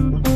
one.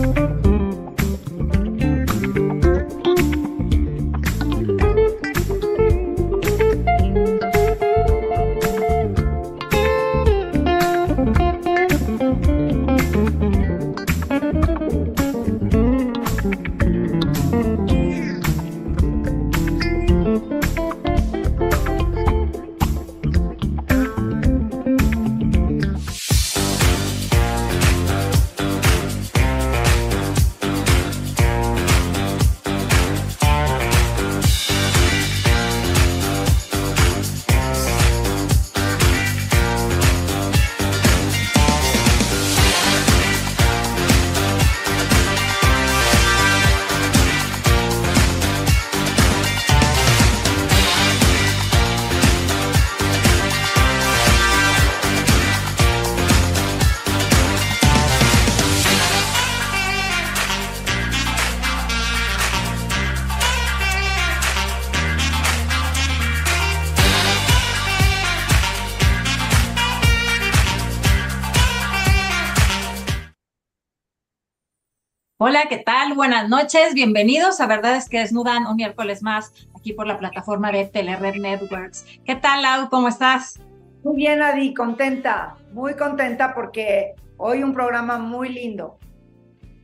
Hola, ¿qué tal? Buenas noches, bienvenidos a Verdad es que Desnudan un miércoles más aquí por la plataforma de Telered Networks. ¿Qué tal, Lau? ¿Cómo estás? Muy bien, Adi, contenta, muy contenta porque hoy un programa muy lindo.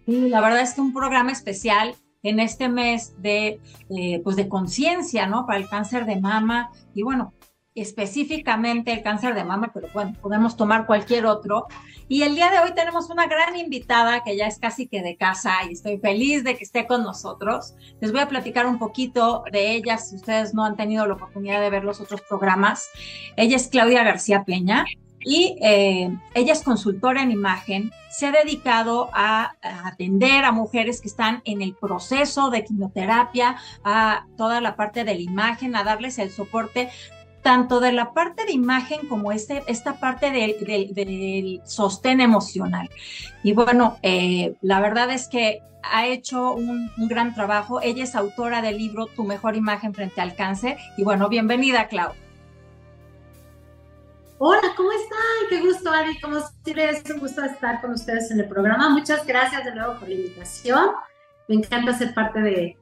Sí, la verdad es que un programa especial en este mes de, eh, pues de conciencia, ¿no? Para el cáncer de mama. Y bueno, específicamente el cáncer de mama, pero bueno, podemos tomar cualquier otro. Y el día de hoy tenemos una gran invitada que ya es casi que de casa y estoy feliz de que esté con nosotros. Les voy a platicar un poquito de ella si ustedes no han tenido la oportunidad de ver los otros programas. Ella es Claudia García Peña y eh, ella es consultora en imagen. Se ha dedicado a, a atender a mujeres que están en el proceso de quimioterapia, a toda la parte de la imagen, a darles el soporte tanto de la parte de imagen como este, esta parte del, sostén emocional. Y bueno, eh, la verdad es que ha hecho un, gran trabajo. Ella es autora del libro Tu mejor imagen frente al cáncer. Y bueno, bienvenida, Clau. Hola, ¿cómo están? Qué gusto, Ari. Como siempre, es un gusto estar con ustedes en el programa. Muchas gracias de nuevo por la invitación. Me encanta ser parte de,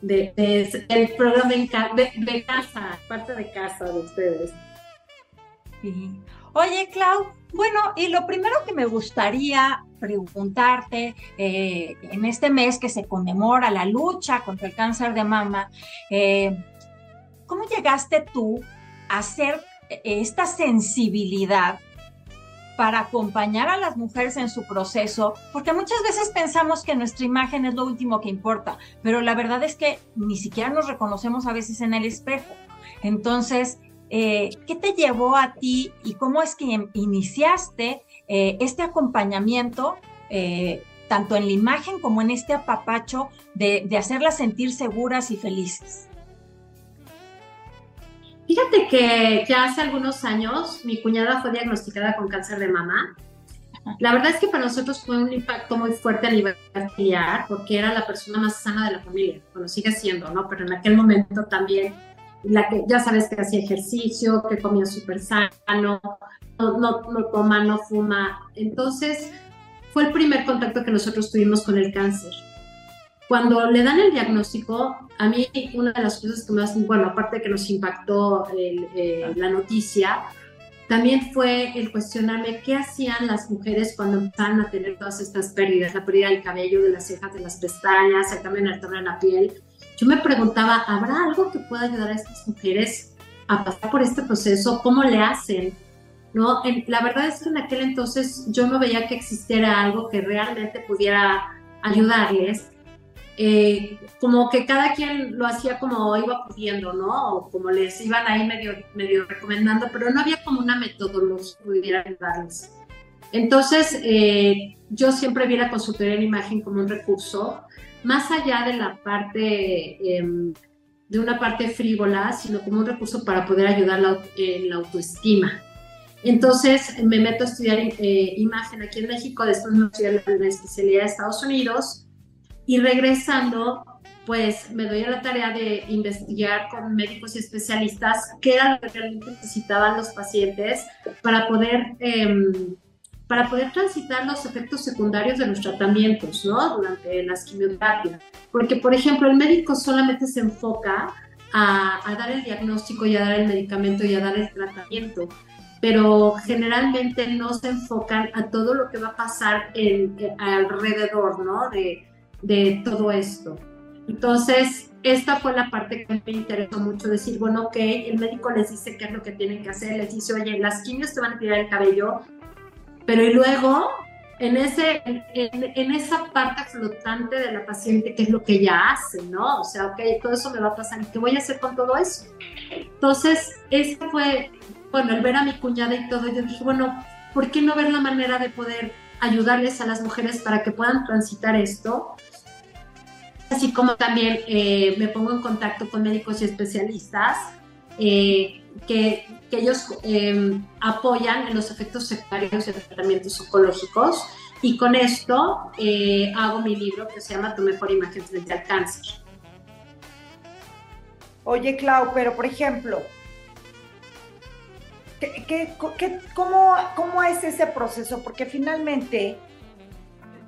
de, programa de, casa, parte de casa de ustedes. Oye, Clau, bueno, y lo primero que me gustaría preguntarte eh, en este mes que se conmemora la lucha contra el cáncer de mama, eh, ¿cómo llegaste tú a hacer esta sensibilidad para acompañar a las mujeres en su proceso, porque muchas veces pensamos que nuestra imagen es lo último que importa, pero la verdad es que ni siquiera nos reconocemos a veces en el espejo. Entonces, eh, ¿qué te llevó a ti y cómo es que iniciaste eh, este acompañamiento? Eh, tanto en la imagen como en este apapacho de, de hacerlas sentir seguras y felices. Fíjate que ya hace algunos años mi cuñada fue diagnosticada con cáncer de mama. La verdad es que para nosotros fue un impacto muy fuerte a nivel familiar porque era la persona más sana de la familia, bueno, sigue siendo, ¿no? Pero en aquel momento también, la que ya sabes que hacía ejercicio, que comía súper sano, no, no, no toma, no fuma. Entonces, fue el primer contacto que nosotros tuvimos con el cáncer. Cuando le dan el diagnóstico, a mí una de las cosas que más, bueno, aparte de que nos impactó eh, la noticia, también fue el cuestionarme qué hacían las mujeres cuando empezaban a tener todas estas pérdidas, la pérdida del cabello, de las cejas, de las pestañas, también el tono en la piel. Yo me preguntaba, ¿habrá algo que pueda ayudar a estas mujeres a pasar por este proceso? ¿Cómo le hacen? ¿No? la verdad es que en aquel entonces yo no veía que existiera algo que realmente pudiera ayudarles eh, como que cada quien lo hacía como iba pudiendo, ¿no? O como les iban ahí medio, medio recomendando, pero no había como una metodología que pudiera ayudarles. Entonces, eh, yo siempre vi la consultoría en imagen como un recurso, más allá de la parte, em, de una parte frívola, sino como un recurso para poder ayudar en la autoestima. Entonces, me meto a estudiar eh, imagen aquí en México, después me fui a la especialidad de Estados Unidos, y regresando, pues me doy a la tarea de investigar con médicos y especialistas qué era lo que realmente necesitaban los pacientes para poder em, para poder transitar los efectos secundarios de los tratamientos, ¿no? Durante las quimioterapias. Porque, por ejemplo, el médico solamente se enfoca a, a, dar el diagnóstico y a dar el medicamento y a dar el tratamiento, pero generalmente no se enfocan a todo lo que va a pasar en, alrededor, ¿no? De, de todo esto. Entonces, esta fue la parte que me interesó mucho, decir, bueno, ok, el médico les dice qué es lo que tienen que hacer, les dice, oye, las quimios te van a tirar el cabello, pero y luego, en, ese, en, esa parte flotante de la paciente, ¿qué es lo que ella hace, no? O sea, ok, todo eso me va a pasar, ¿qué voy a hacer con todo eso? Entonces, eso fue, bueno, el ver a mi cuñada y todo, yo dije, bueno, ¿por qué no ver la manera de poder ayudarles a las mujeres para que puedan transitar esto? Así como también eh, me pongo en contacto con médicos y especialistas eh, que, que, ellos eh, apoyan en los efectos secundarios de tratamientos oncológicos. Y con esto hago mi libro que se llama Tu mejor imagen frente al cáncer. Oye, Clau, pero por ejemplo, ¿qué, qué, qué, cómo, ¿cómo es ese proceso? Porque finalmente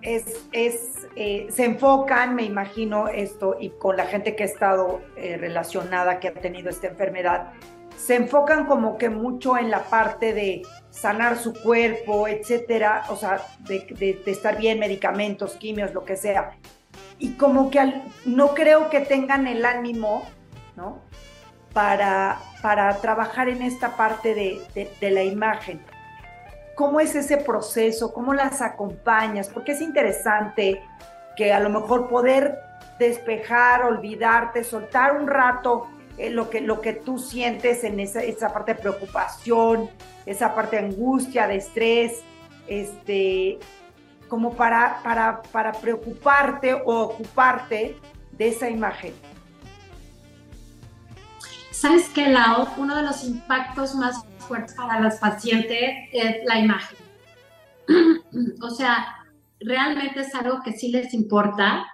eh, se enfocan, me imagino esto, y con la gente que ha estado eh, relacionada, que ha tenido esta enfermedad, se enfocan como que mucho en la parte de sanar su cuerpo, etcétera, o sea, de, estar bien, medicamentos, quimios, lo que sea. Y como que no creo que tengan el ánimo, ¿no? Para, para trabajar en esta parte de la imagen. ¿Cómo es ese proceso? ¿Cómo las acompañas? Porque es interesante que a lo mejor poder despejar, olvidarte, soltar un rato eh, lo, que, lo que tú sientes en esa, esa parte de preocupación, esa parte de angustia, de estrés, este, como para, para, para preocuparte o ocuparte de esa imagen. ¿Sabes qué, Lau? Uno de los impactos más para los pacientes es la imagen. o sea, realmente es algo que sí les importa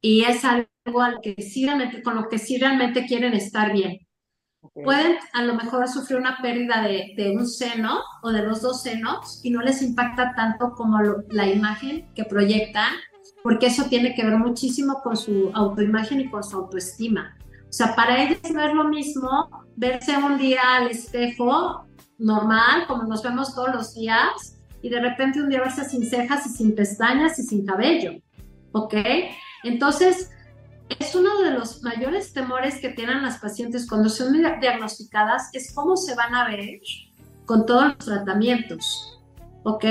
y es algo al que sí con lo que sí realmente quieren estar bien. Pueden a lo mejor sufrir una pérdida de, de, un seno o de los dos senos y no les impacta tanto como la imagen que proyectan, porque eso tiene que ver muchísimo con su autoimagen y con su autoestima. O sea, para ellos no es lo mismo verse un día al espejo normal, como nos vemos todos los días, y de repente un día verse sin cejas y sin pestañas y sin cabello, ¿ok? Entonces, es uno de los mayores temores que tienen las pacientes cuando son diagnosticadas, es cómo se van a ver con todos los tratamientos, ¿ok?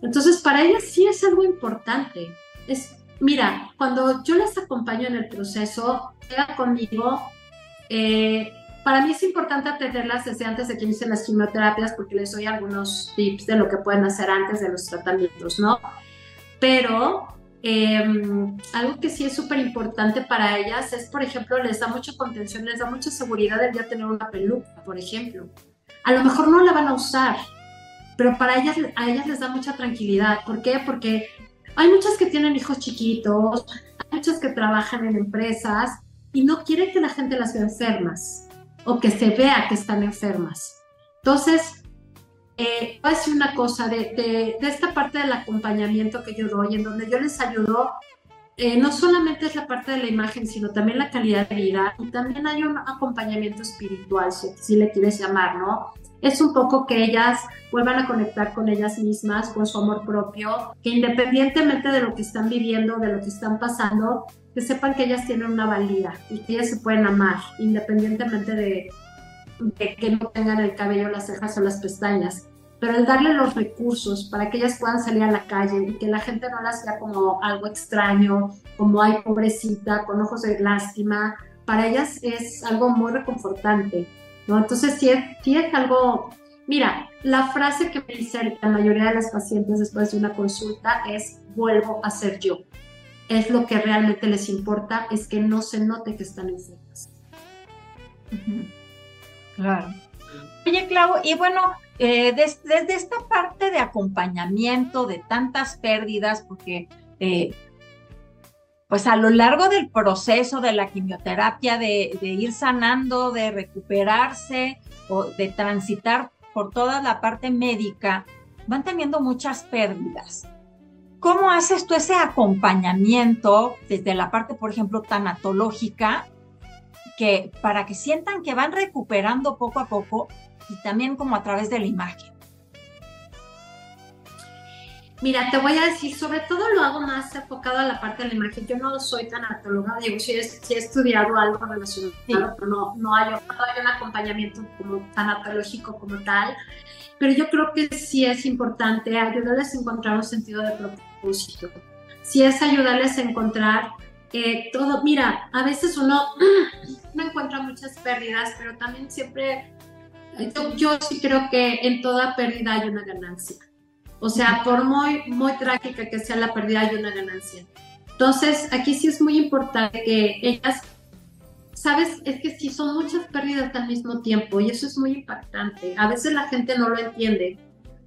Entonces, para ellas sí es algo importante. Es, mira, cuando yo las acompaño en el proceso, queda conmigo, eh, para mí es importante atenderlas desde antes de que inicien las quimioterapias porque les doy algunos tips de lo que pueden hacer antes de los tratamientos, ¿no? Pero em, algo que sí es súper importante para ellas es, por ejemplo, les da mucha contención, les da mucha seguridad el ya tener una peluca, por ejemplo. A lo mejor no la van a usar, pero para ellas, a ellas les da mucha tranquilidad. ¿Por qué? Porque hay muchas que tienen hijos chiquitos, hay muchas que trabajan en empresas y no quieren que la gente las vea enfermas o que se vea que están enfermas. Entonces, eh, voy a decir una cosa de, esta parte del acompañamiento que yo doy, en donde yo les ayudo, eh, no solamente es la parte de la imagen, sino también la calidad de vida y también hay un acompañamiento espiritual, si, si le quieres llamar, ¿no? Es un poco que ellas vuelvan a conectar con ellas mismas, con su amor propio, que independientemente de lo que están viviendo, de lo que están pasando, que sepan que ellas tienen una valía y que ellas se pueden amar, independientemente de, que no tengan el cabello, las cejas o las pestañas. Pero el darle los recursos para que ellas puedan salir a la calle y que la gente no las vea como algo extraño, como ay pobrecita, con ojos de lástima, para ellas es algo muy reconfortante. ¿No? Entonces, si es, si es algo Mira, la frase que me dice la mayoría de las pacientes después de una consulta es vuelvo a ser yo es lo que realmente les importa, es que no se note que están enfermas. Claro. Oye, Clau, y bueno, eh, desde esta parte de acompañamiento de tantas pérdidas, porque eh, pues a lo largo del proceso de la quimioterapia, de, ir sanando, de recuperarse o de transitar por toda la parte médica, van teniendo muchas pérdidas. ¿Cómo haces tú ese acompañamiento desde la parte, por ejemplo, tanatológica, que para que sientan que van recuperando poco a poco y también como a través de la imagen? Mira, te voy a decir, sobre todo lo hago más enfocado a la parte de la imagen. Yo no soy tanatóloga, digo, sí, he, estudiado algo relacionado, pero no, no, hay, no hay un acompañamiento como tanatológico como tal. Pero yo creo que sí es importante ayudarles a encontrar un sentido de propósito. Sí es ayudarles a encontrar eh, todo. Mira, a veces uno no encuentra muchas pérdidas, pero también siempre, yo, yo sí creo que en toda pérdida hay una ganancia o sea, por muy, muy trágica que sea la pérdida, hay una ganancia. Entonces, aquí sí es muy importante que ellas, sabes, es que sí son muchas pérdidas al mismo tiempo y eso es muy impactante. A veces la gente no lo entiende,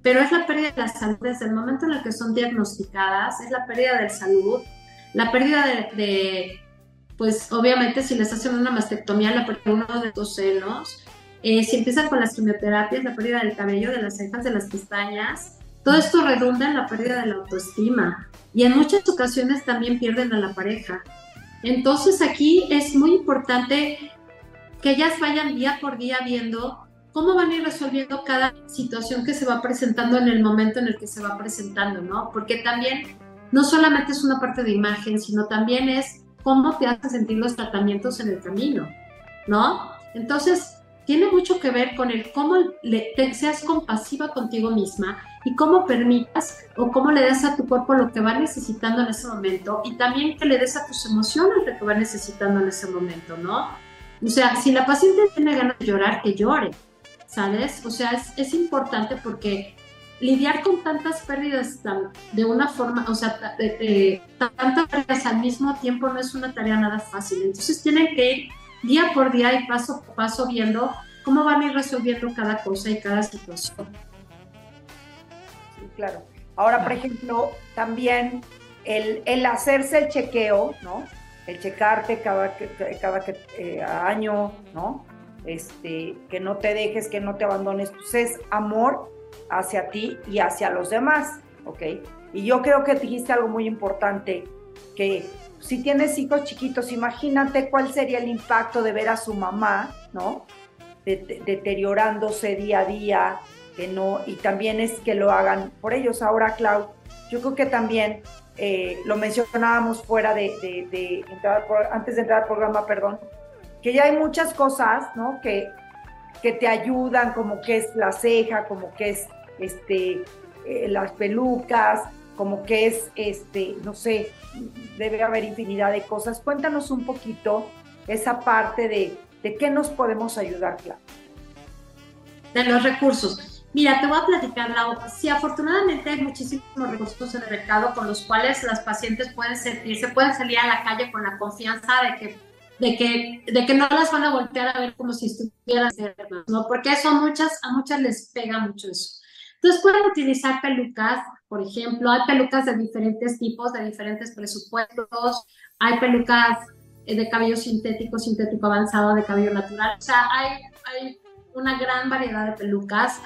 pero es la pérdida de la salud desde el momento en el que son diagnosticadas, es la pérdida de salud, la pérdida de, pues obviamente si les hacen una mastectomía, la pérdida de uno de los senos, eh, si empiezan con las quimioterapias, la pérdida del cabello, de las cejas, de las pestañas, todo esto redunda en la pérdida de la autoestima y en muchas ocasiones también pierden a la pareja. Entonces aquí es muy importante que ellas vayan día por día viendo cómo van a ir resolviendo cada situación que se va presentando en el momento en el que se va presentando, ¿no? Porque también no solamente es una parte de imagen, sino también es cómo te hacen sentir los tratamientos en el camino, ¿no? Entonces, tiene mucho que ver con el cómo le, seas compasiva contigo misma y cómo permitas o cómo le des a tu cuerpo lo que va necesitando en ese momento y también que le des a tus emociones lo que va necesitando en ese momento, ¿no? O sea, si la paciente tiene ganas de llorar, que llore, ¿sabes? O sea, es, es importante porque lidiar con tantas pérdidas de una forma, o sea, de, tantas pérdidas al mismo tiempo no es una tarea nada fácil. Entonces tienen que ir día por día y paso por paso viendo cómo van a ir resolviendo cada cosa y cada situación claro. Ahora, por ejemplo, también el, hacerse el chequeo, ¿no? El checarte cada, cada eh, año, ¿no? Este, que no te dejes, que no te abandones, pues es amor hacia ti y hacia los demás, ¿ok? Y yo creo que dijiste algo muy importante, que si tienes hijos chiquitos, imagínate cuál sería el impacto de ver a su mamá, ¿no? deteriorándose día a día, que no, y también es que lo hagan por ellos. Ahora, Clau, yo creo que también eh, lo mencionábamos fuera de, entrar, antes de entrar al programa, perdón, que ya hay muchas cosas, ¿no? Que, que te ayudan, como que es la ceja, como que es este, eh, las pelucas, como que es, este, no sé, debe haber infinidad de cosas. Cuéntanos un poquito esa parte de, de qué nos podemos ayudar, Clau. De los recursos. Mira, te voy a platicar, Lau. Sí, afortunadamente hay muchísimos recursos en el mercado con los cuales las pacientes pueden sentirse, pueden salir a la calle con la confianza de que, de que, de que no las van a voltear a ver como si estuvieran enfermas, ¿no? Porque eso a muchas, a muchas les pega mucho eso. Entonces pueden utilizar pelucas, por ejemplo, hay pelucas de diferentes tipos, de diferentes presupuestos, hay pelucas eh, de cabello sintético, sintético avanzado, de cabello natural, o sea, hay, hay una gran variedad de pelucas.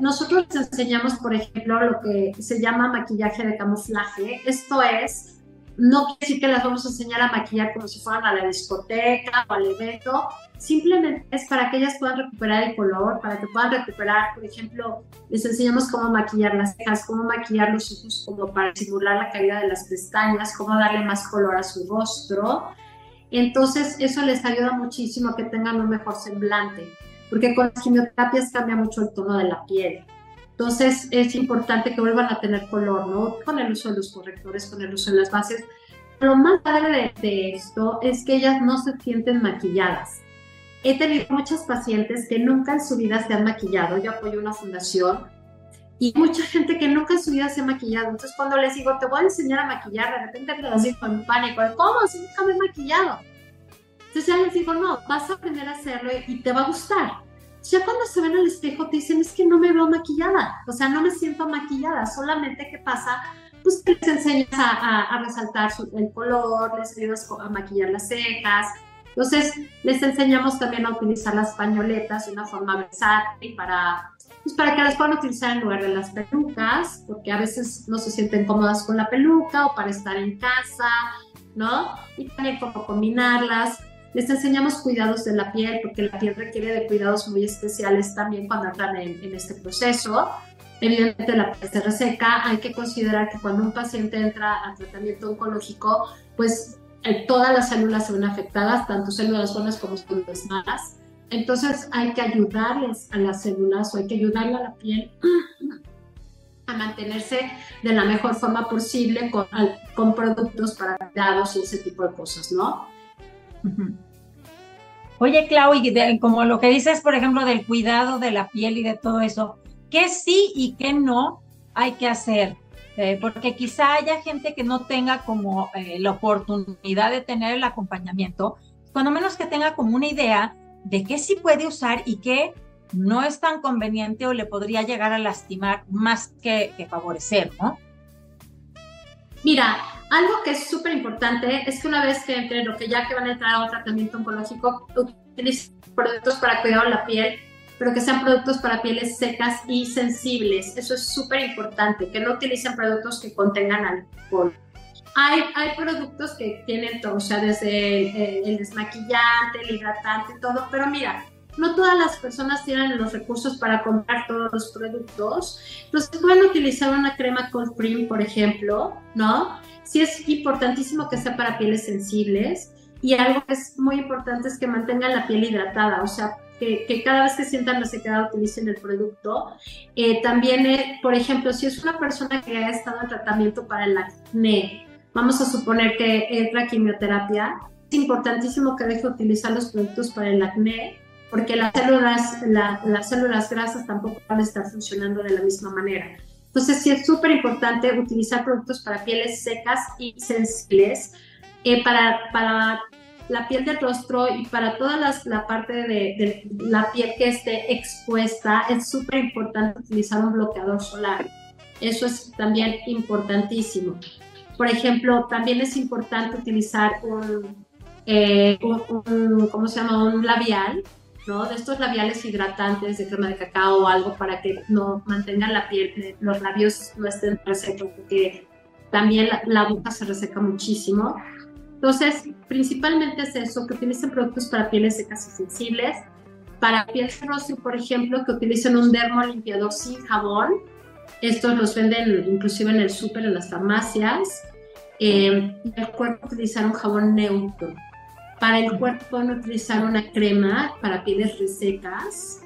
Nosotros les enseñamos, por ejemplo, lo que se llama maquillaje de camuflaje. Esto es, no quiere decir que las vamos a enseñar a maquillar como si fueran a la discoteca o al evento, simplemente es para que ellas puedan recuperar el color, para que puedan recuperar, por ejemplo, les enseñamos cómo maquillar las cejas, cómo maquillar los ojos como para simular la caída de las pestañas, cómo darle más color a su rostro. Entonces, eso les ayuda muchísimo a que tengan un mejor semblante porque con las quimioterapias cambia mucho el tono de la piel. Entonces es importante que vuelvan a tener color, ¿no? Con el uso de los correctores, con el uso de las bases. Lo más padre de, esto es que ellas no se sienten maquilladas. He tenido muchas pacientes que nunca en su vida se han maquillado. Yo apoyo una fundación y mucha gente que nunca en su vida se ha maquillado. Entonces, cuando les digo, te voy a enseñar a maquillar, de repente me así con pánico. ¿Cómo? Si nunca me he maquillado. Entonces ya les digo, no, vas a aprender a hacerlo y te va a gustar. Ya cuando se ven al espejo te dicen, es que no me veo maquillada, o sea, no me siento maquillada, solamente que pasa, pues les enseñas a, resaltar el color, les ayudas a maquillar las cejas, entonces les enseñamos también a utilizar las pañoletas de una forma versátil para pues para que las puedan utilizar en lugar de las pelucas, porque a veces no se sienten cómodas con la peluca o para estar en casa, ¿no? Y también cómo combinarlas. Les enseñamos cuidados de la piel, porque la piel requiere de cuidados muy especiales también cuando entran en, en este proceso. Evidentemente la piel se reseca, hay que considerar que cuando un paciente entra a tratamiento oncológico, pues eh, todas las células se ven afectadas, tanto células buenas como células malas. Entonces hay que ayudarles a las células o hay que ayudarle a la piel a mantenerse de la mejor forma posible con, con productos para cuidados y ese tipo de cosas, ¿no? Oye, Clau, y como lo que dices, por ejemplo, del cuidado de la piel y de todo eso, ¿qué sí y qué no hay que hacer? Eh, porque quizá haya gente que no tenga como eh, la oportunidad de tener el acompañamiento, cuando menos que tenga como una idea de qué sí puede usar y qué no es tan conveniente o le podría llegar a lastimar más que, favorecer, ¿no? Mira, algo que es súper importante es que una vez que entren o que ya que van a entrar a un tratamiento oncológico, utilicen productos para cuidar la piel, pero que sean productos para pieles secas y sensibles. Eso es súper importante, que no utilicen productos que contengan alcohol. Hay, hay productos que tienen todo, o sea, desde el, el desmaquillante, el hidratante, todo, pero mira, no todas las personas tienen los recursos para comprar todos los productos. Entonces pueden utilizar una crema cold cream, por ejemplo, ¿no? Sí es importantísimo que sea para pieles sensibles y algo que es muy importante es que mantengan la piel hidratada, o sea, que, cada vez que sientan la sequedad utilicen el producto. Eh, también, eh, por ejemplo, si es una persona que ha estado en tratamiento para el acné, vamos a suponer que entra quimioterapia, es importantísimo que deje utilizar los productos para el acné porque las células, las células grasas tampoco van a estar funcionando de la misma manera. Entonces sí es súper importante utilizar productos para pieles secas y sensibles, eh, para, para la piel del rostro y para toda la parte de, la piel que esté expuesta, es súper importante utilizar un bloqueador solar. Eso es también importantísimo. Por ejemplo, también es importante utilizar un, eh, ¿cómo se llama? Un labial ¿no? De estos labiales hidratantes de crema de cacao o algo para que no mantengan la piel, eh, los labios no estén resecos, porque también la, boca se reseca muchísimo. Entonces, principalmente es eso, que utilicen productos para pieles secas y sensibles. Para piel rostro, por ejemplo, que utilicen un dermo limpiador sin jabón. Estos los venden inclusive en el súper, en las farmacias. Eh, el cuerpo utilizar un jabón neutro para el cuerpo pueden utilizar una crema para pieles resecas.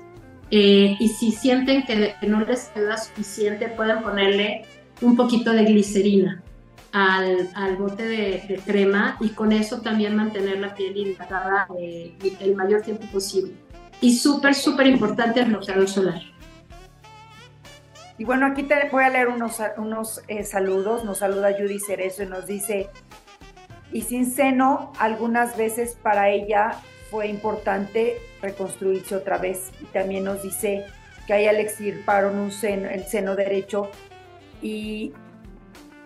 Eh, y si sienten que, no les queda suficiente, pueden ponerle un poquito de glicerina al, al bote de, crema y con eso también mantener la piel hidratada eh, el mayor tiempo posible. Y súper, súper importante el bloqueador solar. Y bueno, aquí te voy a leer unos, unos eh, saludos. Nos saluda Judy Cerezo y nos dice, y sin seno, algunas veces para ella fue importante reconstruirse otra vez. Y también nos dice que a ella le extirparon un seno, el seno derecho y,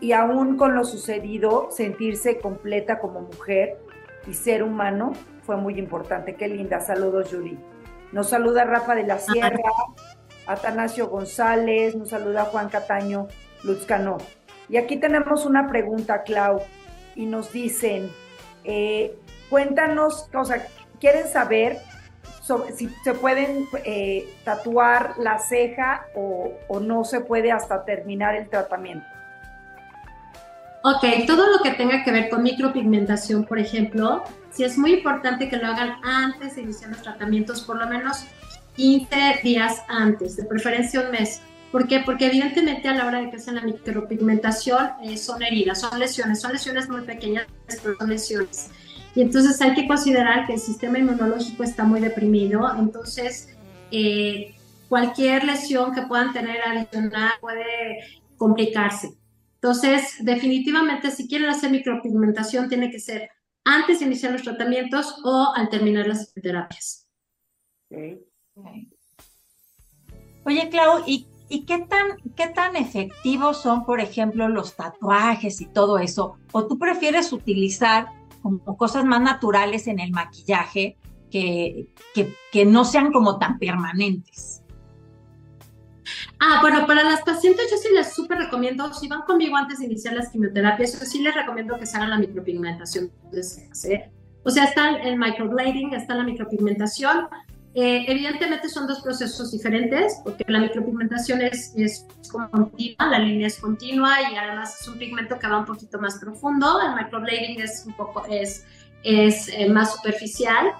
y aún con lo sucedido, sentirse completa como mujer y ser humano fue muy importante. Qué linda. Saludos, Yuri. Nos saluda Rafa de la Sierra, Atanasio González, nos saluda Juan Cataño Luzcano. Y aquí tenemos una pregunta, Clau y nos dicen, eh, cuéntanos, o sea, quieren saber si se pueden eh, tatuar la ceja o, o no se puede hasta terminar el tratamiento. Ok, todo lo que tenga que ver con micropigmentación, por ejemplo, sí es muy importante que lo hagan antes de iniciar los tratamientos, por lo menos 15 días antes, de preferencia un mes ¿Por qué? Porque evidentemente a la hora de que hacen la micropigmentación eh, son heridas, son lesiones, son lesiones muy pequeñas, pero son lesiones. Y entonces hay que considerar que el sistema inmunológico está muy deprimido, entonces eh, cualquier lesión que puedan tener adicional puede complicarse. Entonces, definitivamente, si quieren hacer micropigmentación, tiene que ser antes de iniciar los tratamientos o al terminar las terapias. Oye, Clau, ¿y ¿Y qué tan, qué tan efectivos son, por ejemplo, los tatuajes y todo eso? ¿O tú prefieres utilizar como cosas más naturales en el maquillaje que, que, que no sean como tan permanentes? Ah, bueno, para las pacientes yo sí les súper recomiendo, si van conmigo antes de iniciar las quimioterapias, yo sí les recomiendo que se hagan la micropigmentación de. O sea, está el microblading, está la micropigmentación. Eh, evidentemente son dos procesos diferentes, porque la micropigmentación es, es continua, la línea es continua y además es un pigmento que va un poquito más profundo. El microblading es un poco, es, es eh, más superficial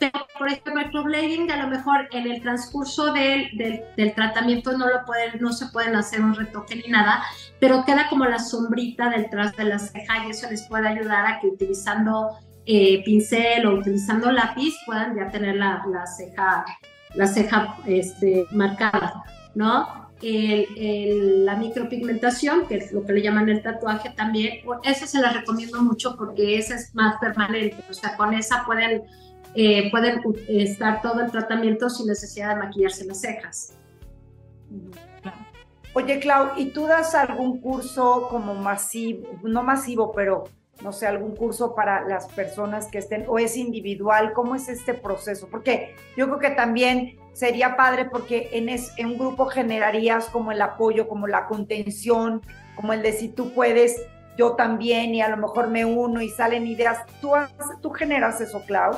pero por ejemplo microblading a lo mejor en el transcurso del, del, tratamiento no lo pueden, no se pueden hacer un retoque ni nada, pero queda como la sombrita detrás de la ceja y eso les puede ayudar a que utilizando eh, pincel o utilizando lápiz puedan ya tener la, la ceja, la ceja este, marcada, ¿no? El, la micropigmentación, que es lo que le llaman el tatuaje también, eso se la recomiendo mucho porque esa es más permanente, o sea, con esa pueden eh, pueden estar todo el tratamiento sin necesidad de maquillarse las cejas. Oye, Clau, ¿y tú das algún curso como masivo, no masivo, pero no sé, algún curso para las personas que estén, o es individual? ¿Cómo es este proceso? Porque yo creo que también sería padre porque en, en un grupo generarías como el apoyo, como la contención, como el de si tú puedes, yo también, y a lo mejor me uno y salen ideas. ¿Tú, tú generas eso, Clau?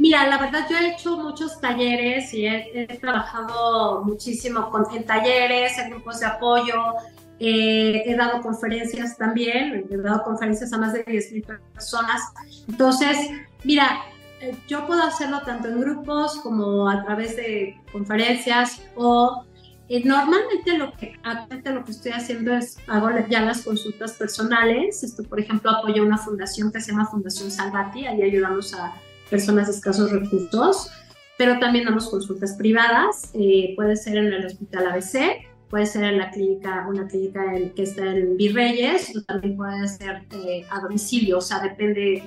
Mira, la verdad yo he hecho muchos talleres y he, trabajado muchísimo con, talleres, en grupos de apoyo, eh, he dado conferencias también, he dado conferencias a más de 10.000 personas. Entonces, mira, eh, yo puedo hacerlo tanto en grupos como a través de conferencias o eh, normalmente lo que, lo que estoy haciendo es hago ya las consultas personales. Esto, por ejemplo, apoyo una fundación que se llama Fundación Salvati, ahí ayudamos a personas de escasos recursos, pero también damos consultas privadas, eh, puede ser en el Hospital ABC, puede ser en la clínica, una clínica que está en Virreyes, o también puede ser eh, a domicilio, o sea, depende,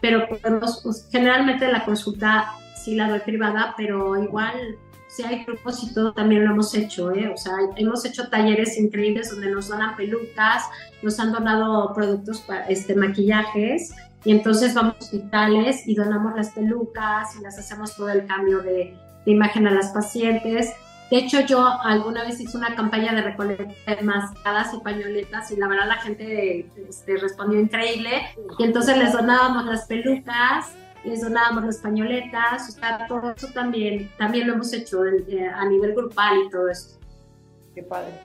pero podemos, pues, generalmente la consulta sí la doy privada, pero igual si hay todo también lo hemos hecho, ¿eh? o sea, hemos hecho talleres increíbles donde nos donan pelucas, nos han donado productos para este, maquillajes y entonces vamos a hospitales y donamos las pelucas y las hacemos todo el cambio de, imagen a las pacientes. De hecho, yo alguna vez hice una campaña de recolectar mascadas y pañoletas y la verdad la gente este, respondió increíble. Y entonces les donábamos las pelucas, les donábamos las pañoletas, o sea, todo eso también, también lo hemos hecho eh, a nivel grupal y todo eso. Qué padre.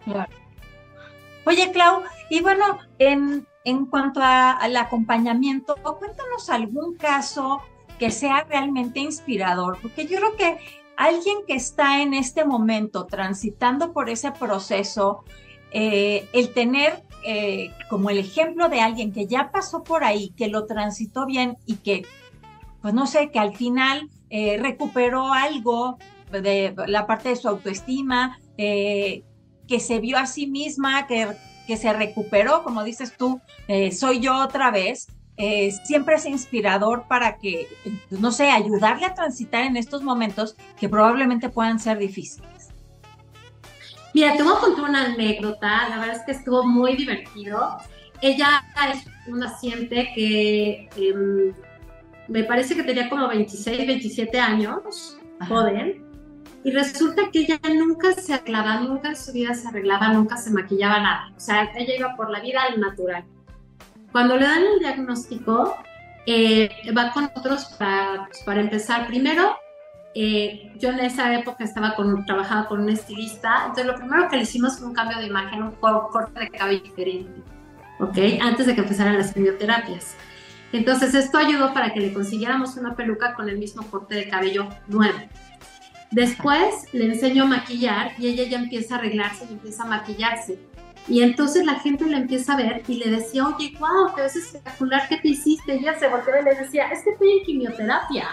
Oye, Clau, y bueno, en, en cuanto al acompañamiento, cuéntanos algún caso que sea realmente inspirador, porque yo creo que alguien que está en este momento transitando por ese proceso, eh, el tener eh, como el ejemplo de alguien que ya pasó por ahí, que lo transitó bien y que, pues no sé, que al final eh, recuperó algo de la parte de su autoestima, que se vio a sí misma, que que se recuperó, como dices tú, soy yo otra vez, eh, siempre es inspirador para que, no sé, ayudarle a transitar en estos momentos que probablemente puedan ser difíciles. Mira, te voy a contar una anécdota, la verdad es que estuvo muy divertido. Ella es una paciente que em, me parece que tenía como 26, 27 años, joven, y resulta que ella nunca se arreglaba, nunca en su vida se arreglaba, nunca se maquillaba nada. O sea, ella iba por la vida al natural. Cuando le dan el diagnóstico, eh, va con nosotros para, pues, para empezar. Primero, eh, yo en esa época estaba con, trabajaba con un estilista, entonces lo primero que le hicimos fue un cambio de imagen, un corte de cabello diferente, ¿ok? Antes de que empezaran las quimioterapias. Entonces esto ayudó para que le consiguiéramos una peluca con el mismo corte de cabello nuevo. Después le enseño a maquillar y ella ya empieza a arreglarse y empieza a maquillarse. Y entonces la gente le empieza a ver y le decía, oye, wow, qué es espectacular, ¿qué te hiciste? Y ella se volteó y le decía, es que estoy en quimioterapia.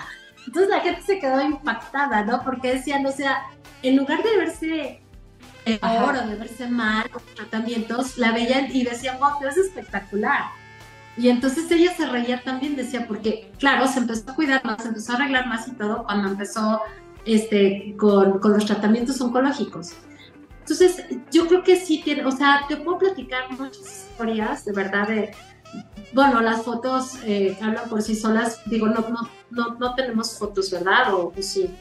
Entonces la gente se quedó impactada, ¿no? Porque decían, o sea, en lugar de verse peor o de verse mal con tratamientos, la veían y decían, wow, te ves espectacular. Y entonces ella se reía también, decía, porque claro, se empezó a cuidar más, se empezó a arreglar más y todo cuando empezó este, con, con, los tratamientos oncológicos. Entonces, yo creo que sí tiene, o sea, te puedo platicar muchas historias, de verdad, de, bueno, las fotos eh, hablan por sí solas, digo, no, no, no, no tenemos fotos, ¿verdad? O, sí.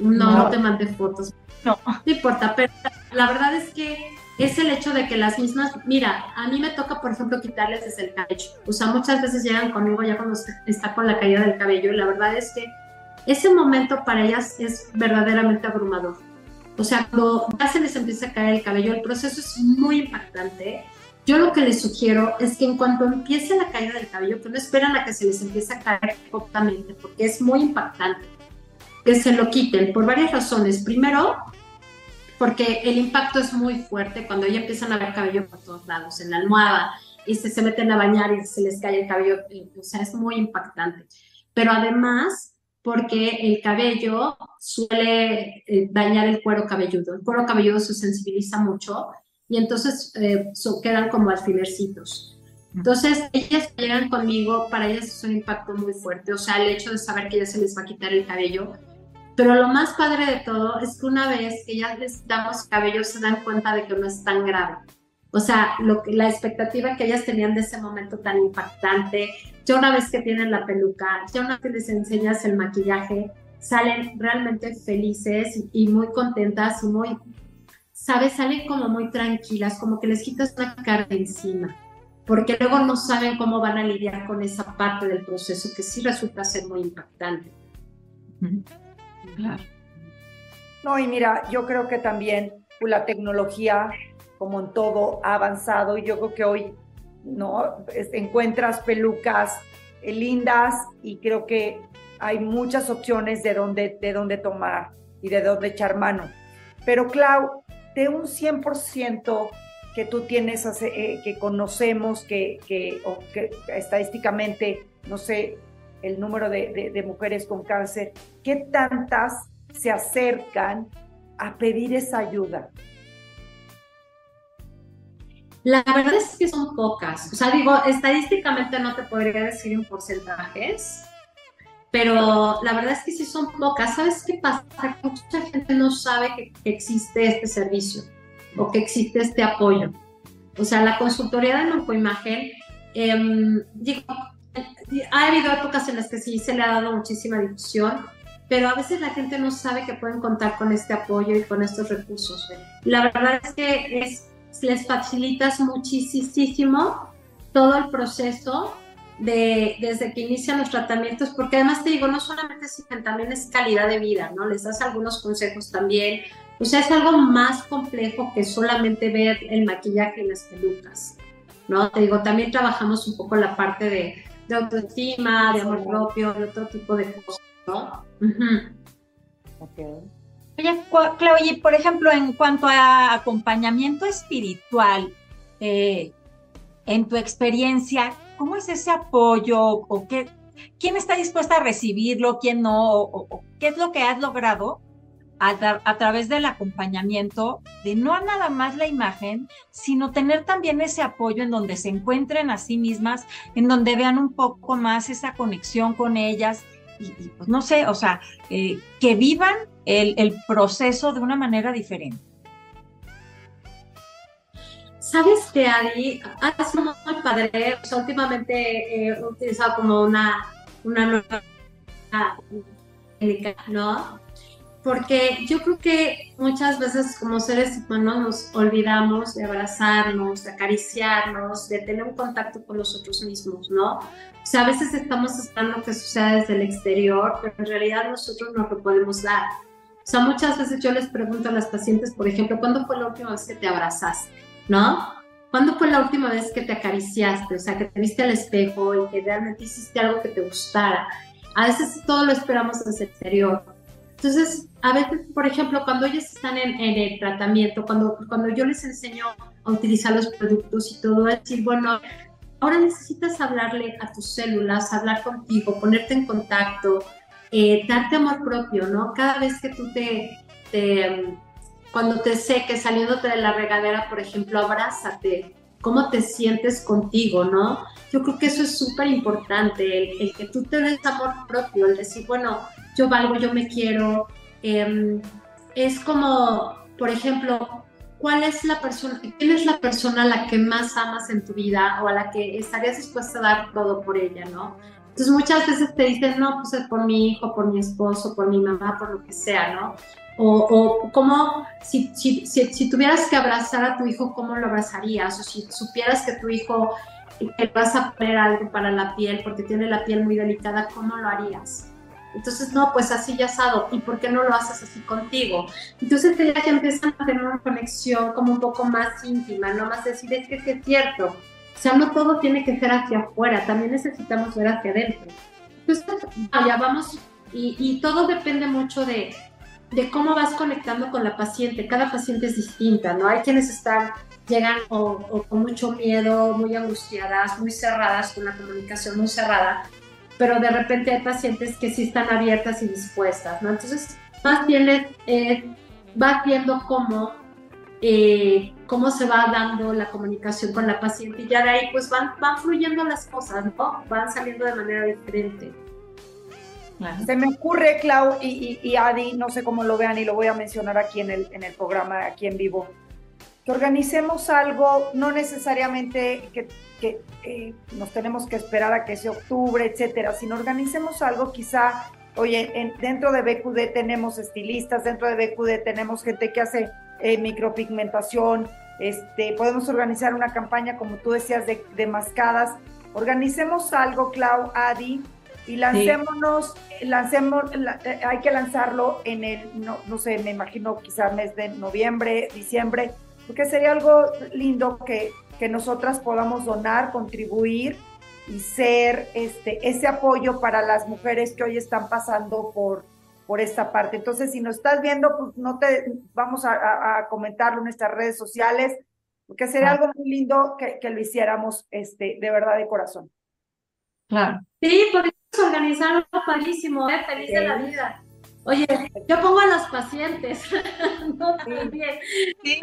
No, no te mandé fotos. No. No importa, pero la verdad es que es el hecho de que las mismas, mira, a mí me toca, por ejemplo, quitarles desde el cabello. O sea, muchas veces llegan conmigo ya cuando está con la caída del cabello y la verdad es que ese momento para ellas es verdaderamente abrumador. O sea, cuando ya se les empieza a caer el cabello, el proceso es muy impactante. Yo lo que les sugiero es que en cuanto empiece la caída del cabello, que no esperan a que se les empiece a caer cortamente, porque es muy impactante, que se lo quiten por varias razones. Primero, porque el impacto es muy fuerte cuando ya empiezan a ver cabello por todos lados, en la almohada, y se, se meten a bañar y se les cae el cabello, o sea, es muy impactante. Pero además, porque el cabello suele eh, dañar el cuero cabelludo. El cuero cabelludo se sensibiliza mucho y entonces eh, quedan como alfilercitos. Entonces, ellas llegan conmigo, para ellas es un impacto muy fuerte, o sea, el hecho de saber que ya se les va a quitar el cabello pero lo más padre de todo es que una vez que ya les damos cabello se dan cuenta de que no es tan grave. O sea, lo que, la expectativa que ellas tenían de ese momento tan impactante, ya una vez que tienen la peluca, ya una vez que les enseñas el maquillaje, salen realmente felices y, muy contentas y muy, ¿sabes? Salen como muy tranquilas, como que les quitas una carga encima, porque luego no saben cómo van a lidiar con esa parte del proceso que sí resulta ser muy impactante. Claro. No, y mira, yo creo que también la tecnología, como en todo, ha avanzado y yo creo que hoy no encuentras pelucas eh, lindas y creo que hay muchas opciones de dónde, de dónde tomar y de dónde echar mano. Pero Clau, de un 100% que tú tienes, eh, que conocemos, que, que, estadísticamente, no sé, el número de, mujeres con cáncer, ¿qué tantas se acercan a pedir esa ayuda? La verdad es que son pocas. O sea, digo, estadísticamente no te podría decir en porcentajes, pero la verdad es que sí son pocas. ¿Sabes qué pasa? Que mucha gente no sabe que, existe este servicio o que existe este apoyo. O sea, la consultoría de oncoimagen, eh, digo, ha habido épocas en las que sí se le ha dado muchísima difusión, pero a veces la gente no sabe que pueden contar con este apoyo y con estos recursos. La verdad es que es, les facilitas muchísimo todo el proceso de, desde que inician los tratamientos, porque además te digo, no solamente es también es calidad de vida, ¿no? Les das algunos consejos también. O sea, es algo más complejo que solamente ver el maquillaje y las pelucas, ¿no? Te digo, también trabajamos un poco la parte de, de autoestima, de amor propio, de otro tipo de cosas, ¿no? Oye, Claudia, por ejemplo, en cuanto a acompañamiento espiritual, eh, en tu experiencia, ¿cómo es ese apoyo o qué, quién está dispuesta a recibirlo, quién no, qué es lo que has logrado a, través del acompañamiento de no nada más la imagen, sino tener también ese apoyo en donde se encuentren a sí mismas, en donde vean un poco más esa conexión con ellas y, pues no sé, o sea, eh, que vivan el, proceso de una manera diferente. Sabes que Ari, ha sido muy padre. últimamente he utilizado como una, una nueva ¿no? Porque yo creo que muchas veces como seres humanos nos olvidamos de abrazarnos, de acariciarnos, de tener un contacto con nosotros mismos, ¿no? O sea, a veces estamos esperando que suceda desde el exterior, pero en realidad nosotros no lo podemos dar. O sea, muchas veces yo les pregunto a las pacientes, por ejemplo, ¿cuándo fue la última vez que te abrazaste? ¿No? ¿Cuándo fue la última vez que te acariciaste? O sea, que te viste al espejo y que realmente hiciste algo que te gustara. A veces todo lo esperamos desde el exterior entonces, a veces, por ejemplo, cuando ellos están en, el tratamiento, cuando, cuando yo les enseño a utilizar los productos y todo, decir, bueno, ahora necesitas hablarle a tus células, hablar contigo, ponerte en contacto, eh, darte amor propio, ¿no? Cada vez que tú te, cuando te seques saliéndote de la regadera, por ejemplo, abrázate, cómo te sientes contigo, ¿no? Yo creo que eso es súper importante, el, el, que tú te des amor propio, el decir, bueno, yo valgo, yo me quiero. Em, es como, por ejemplo, ¿cuál es la persona, quién es la persona a la que más amas en tu vida o a la que estarías dispuesta a dar todo por ella, ¿no? Entonces muchas veces te dicen, no, pues es por mi hijo, por mi esposo, por mi mamá, por lo que sea, ¿no? O, o como si, si, si, tuvieras que abrazar a tu hijo, ¿cómo lo abrazarías? O si supieras que tu hijo te vas a poner algo para la piel porque tiene la piel muy delicada, ¿cómo lo harías? Entonces, no, pues así ya asado. ¿Y por qué no lo haces así contigo? Entonces, ya empiezan a tener una conexión como un poco más íntima, no más decir, es que es cierto. O sea, no todo tiene que ser hacia afuera, también necesitamos ver hacia adentro. Entonces, ya vamos, y, y todo depende mucho de, de cómo vas conectando con la paciente. Cada paciente es distinta, ¿no? Hay quienes están, llegan o, con mucho miedo, muy angustiadas, muy cerradas, con la comunicación muy cerrada, pero de repente hay pacientes que sí están abiertas y dispuestas, ¿no? Entonces, más bien eh, vas viendo cómo, eh, cómo se va dando la comunicación con la paciente y ya de ahí pues van, van fluyendo las cosas, ¿no? Van saliendo de manera diferente. Se me ocurre, Clau y, Adi, no sé cómo lo vean y lo voy a mencionar aquí en el, en el programa, aquí en vivo, que organicemos algo, no necesariamente que, eh, nos tenemos que esperar a que sea octubre, etcétera, sino organicemos algo quizá, oye, dentro de BQD tenemos estilistas, dentro de BQD tenemos gente que hace eh, micropigmentación, este, podemos organizar una campaña, como tú decías, de, de mascadas. Organicemos algo, Clau, Adi, y lancémonos, lancemos, eh, hay que lanzarlo en el, no, no sé, me imagino quizás mes de noviembre, diciembre, porque sería algo lindo que, que nosotras podamos donar, contribuir y ser este, ese apoyo para las mujeres que hoy están pasando por, por esta parte. Entonces, si nos estás viendo, pues no te vamos a, comentarlo en nuestras redes sociales, porque sería ah. algo muy lindo que, que, lo hiciéramos este, de verdad de corazón. Claro. Sí, podemos organizarlo padrísimo, ¿eh? feliz de la vida. Oye, yo pongo a los pacientes. no, también. Sí.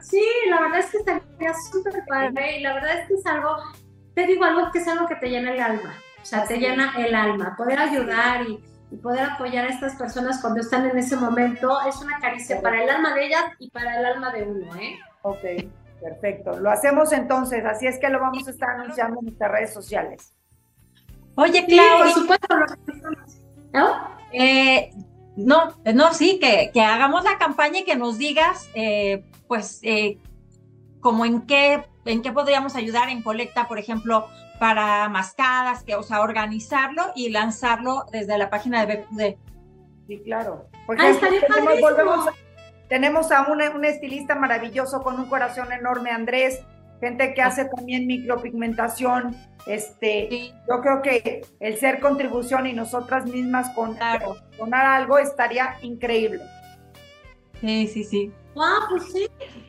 sí, la verdad es que estaría súper padre y la verdad es que es algo, te digo algo que es algo que te llena el alma. O sea, te llena el alma. Poder ayudar y, y, poder apoyar a estas personas cuando están en ese momento es una caricia para el alma de ellas y para el alma de uno, ¿eh? Ok, perfecto. Lo hacemos entonces, así es que lo vamos a estar anunciando en nuestras redes sociales. Oye, Clau. por supuesto. ¿No? Eh, no, no, sí, que, que, hagamos la campaña y que nos digas, eh, pues, eh, como en qué, en qué podríamos ayudar en colecta, por ejemplo, para mascadas, que, o sea, organizarlo y lanzarlo desde la página de BQD. Sí, claro. Porque ah, tenemos, volvemos, tenemos a un, un estilista maravilloso con un corazón enorme, Andrés, gente que hace también micropigmentación. Este, yo creo que el ser contribución y nosotras mismas con donar algo estaría increíble. Sí, sí, sí. Ah, pues sí,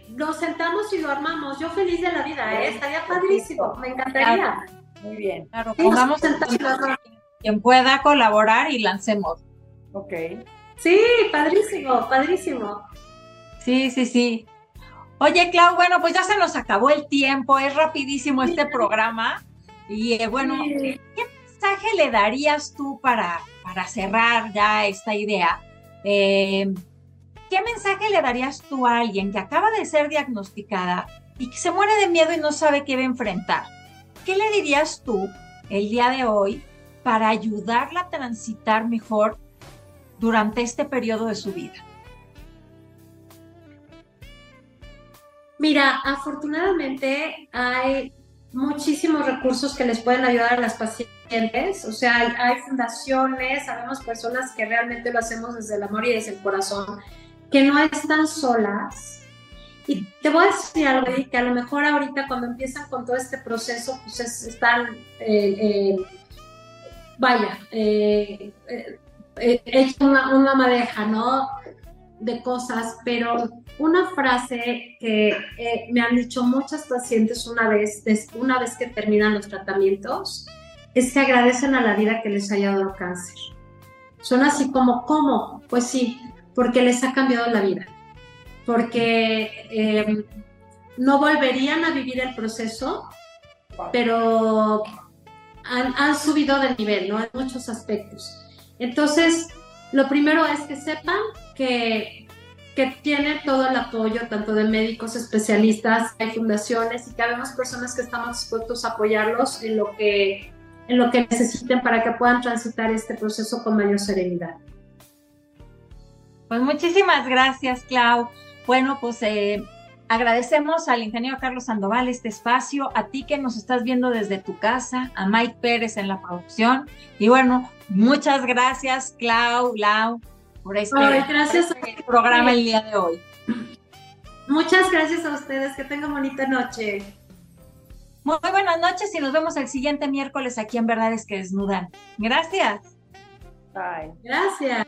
nos sentamos y lo armamos. Yo feliz de la vida, ¿eh? estaría padrísimo, me encantaría. Muy bien. Claro, pongamos quien pueda colaborar y lancemos. Ok. Sí, padrísimo, padrísimo. Sí, sí, sí. Oye, Clau, bueno, pues ya se nos acabó el tiempo, es rapidísimo este programa. Y eh, bueno, ¿qué mensaje le darías tú para, para cerrar ya esta idea? Eh, ¿Qué mensaje le darías tú a alguien que acaba de ser diagnosticada y que se muere de miedo y no sabe qué va a enfrentar? ¿Qué le dirías tú el día de hoy para ayudarla a transitar mejor durante este periodo de su vida? Mira, afortunadamente hay muchísimos recursos que les pueden ayudar a las pacientes. O sea, hay, fundaciones, sabemos personas que realmente lo hacemos desde el amor y desde el corazón, que no están solas. Y te voy a decir algo, que a lo mejor ahorita cuando empiezan con todo este proceso, pues están, eh, eh, vaya, eh, eh una, una madeja, ¿no? De cosas, pero una frase que eh, me han dicho muchas pacientes una vez, una vez que terminan los tratamientos, es que agradecen a la vida que les haya dado cáncer. Son así como, ¿cómo? Pues sí, porque les ha cambiado la vida, porque em, no volverían a vivir el proceso, pero han, han subido de nivel, ¿no? En muchos aspectos. Entonces, lo primero es que sepan que que todo el apoyo tanto de médicos especialistas, hay fundaciones y que habemos personas que estamos dispuestos a apoyarlos en lo que, en lo que necesiten para que puedan transitar este proceso con mayor serenidad. Pues muchísimas gracias, Clau. Bueno, pues eh, agradecemos al ingeniero Carlos Sandoval este espacio, a ti que nos estás viendo desde tu casa, a Mike Pérez en la producción. Y bueno, muchas gracias, Clau, Lau, por este, gracias este programa el día de hoy. Muchas gracias a ustedes, que tengan bonita noche. Muy buenas noches y nos vemos el siguiente miércoles aquí en Verdades que Desnudan. Gracias. Bye. Gracias.